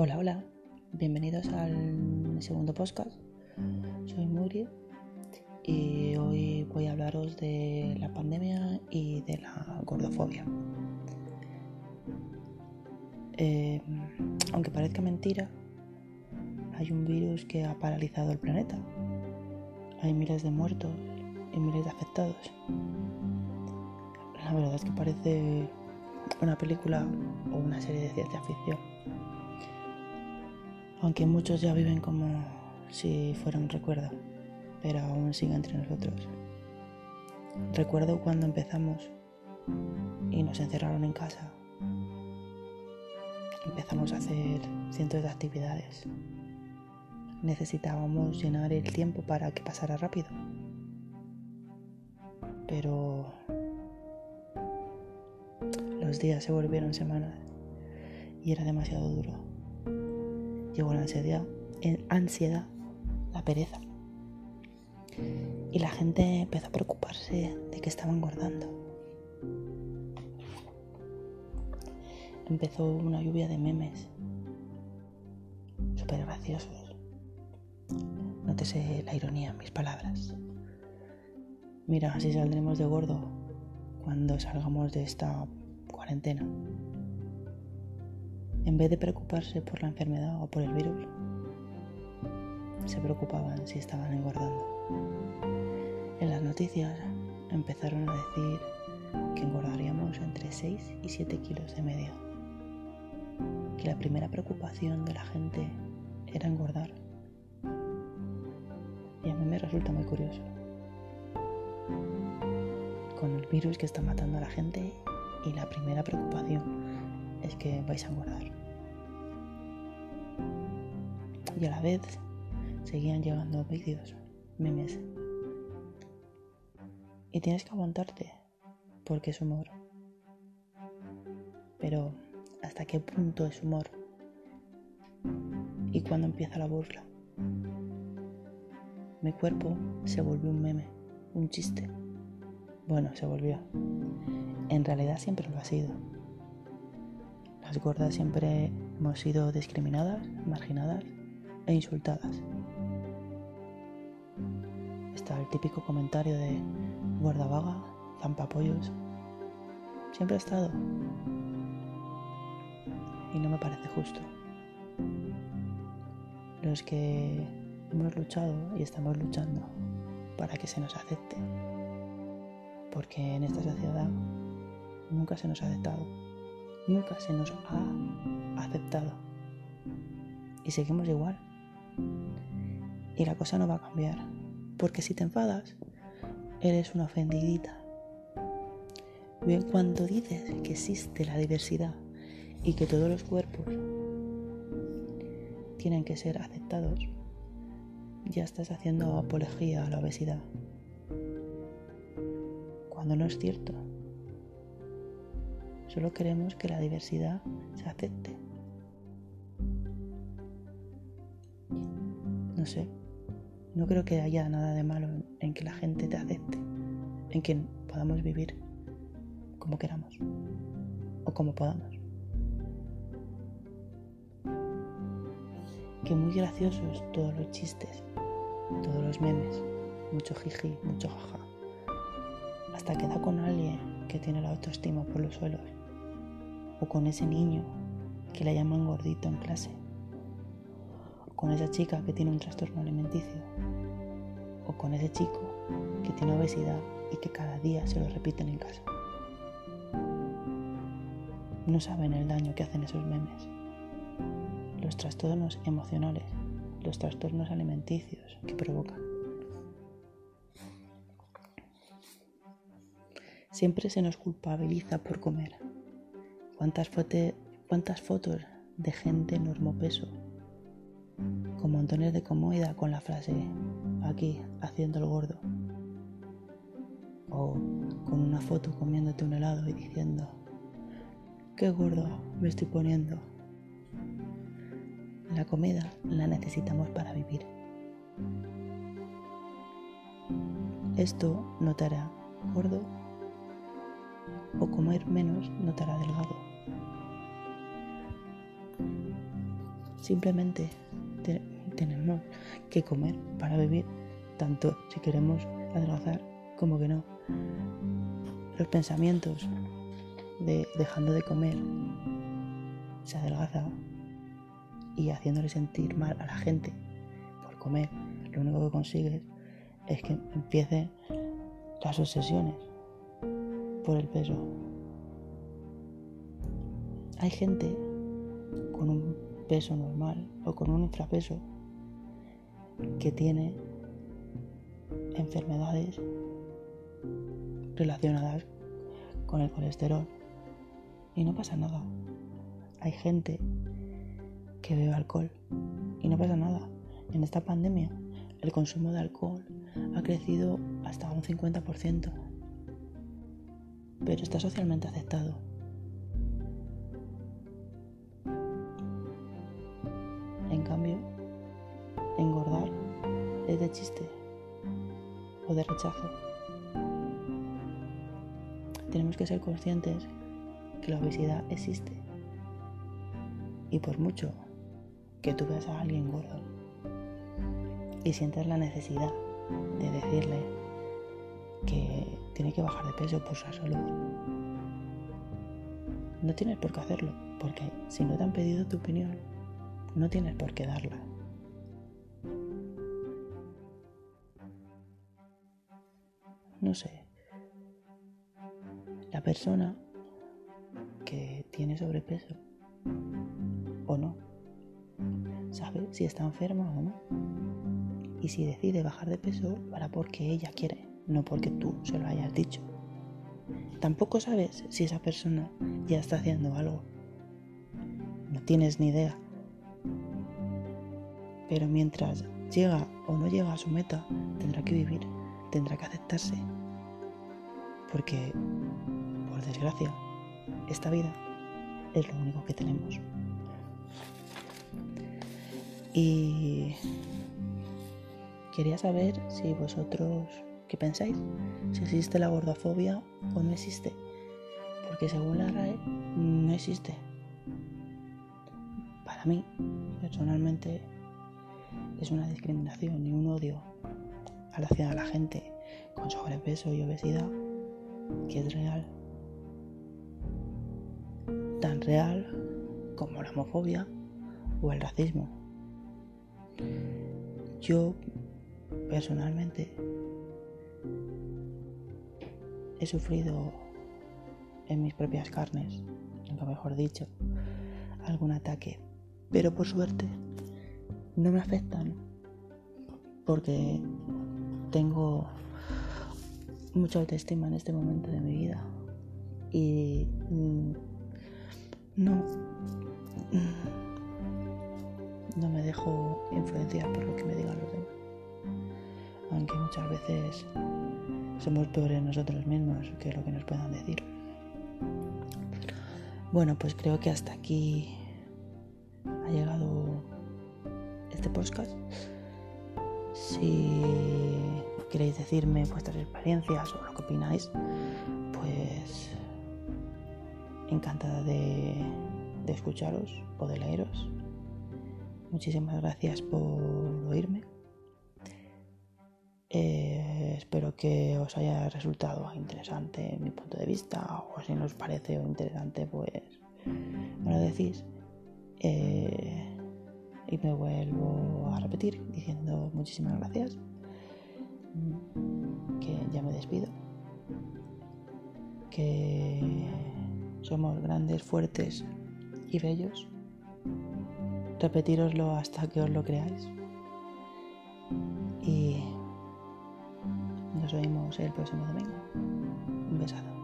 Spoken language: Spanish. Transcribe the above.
Hola, hola, bienvenidos al segundo podcast. Soy Muri y hoy voy a hablaros de la pandemia y de la gordofobia. Eh, aunque parezca mentira, hay un virus que ha paralizado el planeta. Hay miles de muertos y miles de afectados. La verdad es que parece una película o una serie de ciencia ficción. Aunque muchos ya viven como si fuera un recuerdo, pero aún sigue entre nosotros. Recuerdo cuando empezamos y nos encerraron en casa. Empezamos a hacer cientos de actividades. Necesitábamos llenar el tiempo para que pasara rápido. Pero los días se volvieron semanas y era demasiado duro. Llegó la ansiedad, ansiedad, la pereza. Y la gente empezó a preocuparse de que estaban engordando. Empezó una lluvia de memes súper graciosos. Nótese la ironía en mis palabras. Mira, así saldremos de gordo cuando salgamos de esta cuarentena. En vez de preocuparse por la enfermedad o por el virus, se preocupaban si estaban engordando. En las noticias empezaron a decir que engordaríamos entre 6 y 7 kilos de media. Que la primera preocupación de la gente era engordar. Y a mí me resulta muy curioso. Con el virus que está matando a la gente y la primera preocupación es que vais a engordar. Y a la vez seguían llegando vídeos, memes. Y tienes que aguantarte porque es humor. Pero ¿hasta qué punto es humor? ¿Y cuándo empieza la burla? Mi cuerpo se volvió un meme, un chiste. Bueno, se volvió. En realidad siempre lo ha sido. Las gordas siempre hemos sido discriminadas, marginadas e insultadas. Está el típico comentario de gorda vaga, zampapollos. Siempre ha estado. Y no me parece justo. Los que hemos luchado y estamos luchando para que se nos acepte. Porque en esta sociedad nunca se nos ha aceptado, nunca se nos ha aceptado. Y seguimos igual. Y la cosa no va a cambiar, porque si te enfadas, eres una ofendidita. Bien, cuando dices que existe la diversidad y que todos los cuerpos tienen que ser aceptados, ya estás haciendo apología a la obesidad. Cuando no es cierto. Solo queremos que la diversidad se acepte. Sé, no creo que haya nada de malo en que la gente te acepte, en que podamos vivir como queramos o como podamos. Que muy graciosos todos los chistes, todos los memes, mucho jiji, mucho jaja, hasta que da con alguien que tiene la autoestima por los suelos o con ese niño que le llaman gordito en clase, con esa chica que tiene un trastorno alimenticio, o con ese chico que tiene obesidad y que cada día se lo repiten en casa. No saben el daño que hacen esos memes, los trastornos emocionales, los trastornos alimenticios que provocan. Siempre se nos culpabiliza por comer ¿Cuántas, fotos de gente normopeso con montones de comida con la frase aquí haciendo el gordo? O con una foto comiéndote un helado y diciendo qué gordo me estoy poniendo. La comida la necesitamos para vivir. Esto no te hará gordo o comer menos no te hará delgado. Simplemente tenemos que comer para vivir, tanto si queremos adelgazar como que no. Los pensamientos de dejando de comer se adelgaza y haciéndole sentir mal a la gente por comer, lo único que consigues es que empiecen las obsesiones por el peso. Hay gente con un peso normal o con un infrapeso que tiene enfermedades relacionadas con el colesterol y no pasa nada. Hay gente que bebe alcohol y no pasa nada. En esta pandemia el consumo de alcohol ha crecido hasta un 50%, pero está socialmente aceptado. De chiste o de rechazo. Tenemos que ser conscientes que la obesidad existe. Y por mucho que tú veas a alguien gordo y sientas la necesidad de decirle que tiene que bajar de peso por su salud, no tienes por qué hacerlo, porque si no te han pedido tu opinión, no tienes por qué darla. No sé. La persona que tiene sobrepeso o no sabe si está enferma o no. Y si decide bajar de peso, para porque ella quiere, no porque tú se lo hayas dicho. Tampoco sabes si esa persona ya está haciendo algo. No tienes ni idea. Pero mientras llega o no llega a su meta, tendrá que vivir, tendrá que aceptarse. Porque, por desgracia, esta vida es lo único que tenemos. Y quería saber si vosotros, ¿qué pensáis? Si existe la gordofobia o no existe. Porque según la RAE, no existe. Para mí, personalmente, es una discriminación y un odio hacia la gente con sobrepeso y obesidad que es real. Tan real como la homofobia o el racismo. Yo personalmente he sufrido en mis propias carnes, nunca mejor dicho, algún ataque, pero por suerte no me afectan porque tengo mucha autoestima en este momento de mi vida y mm, no no me dejo influenciar por lo que me digan los demás. Aunque muchas veces somos peores nosotros mismos que lo que nos puedan decir. Bueno, pues creo que hasta aquí ha llegado este podcast. Si queréis decirme vuestras experiencias o lo que opináis, pues encantada de, escucharos o de leeros. Muchísimas gracias por oírme. Eh, espero que os haya resultado interesante mi punto de vista o si no os parece interesante pues me lo decís. Eh, y me vuelvo a repetir diciendo muchísimas gracias. Que ya me despido. Que somos grandes, fuertes y bellos repetiroslo hasta que os lo creáis. Y nos vemos el próximo domingo. Un besado.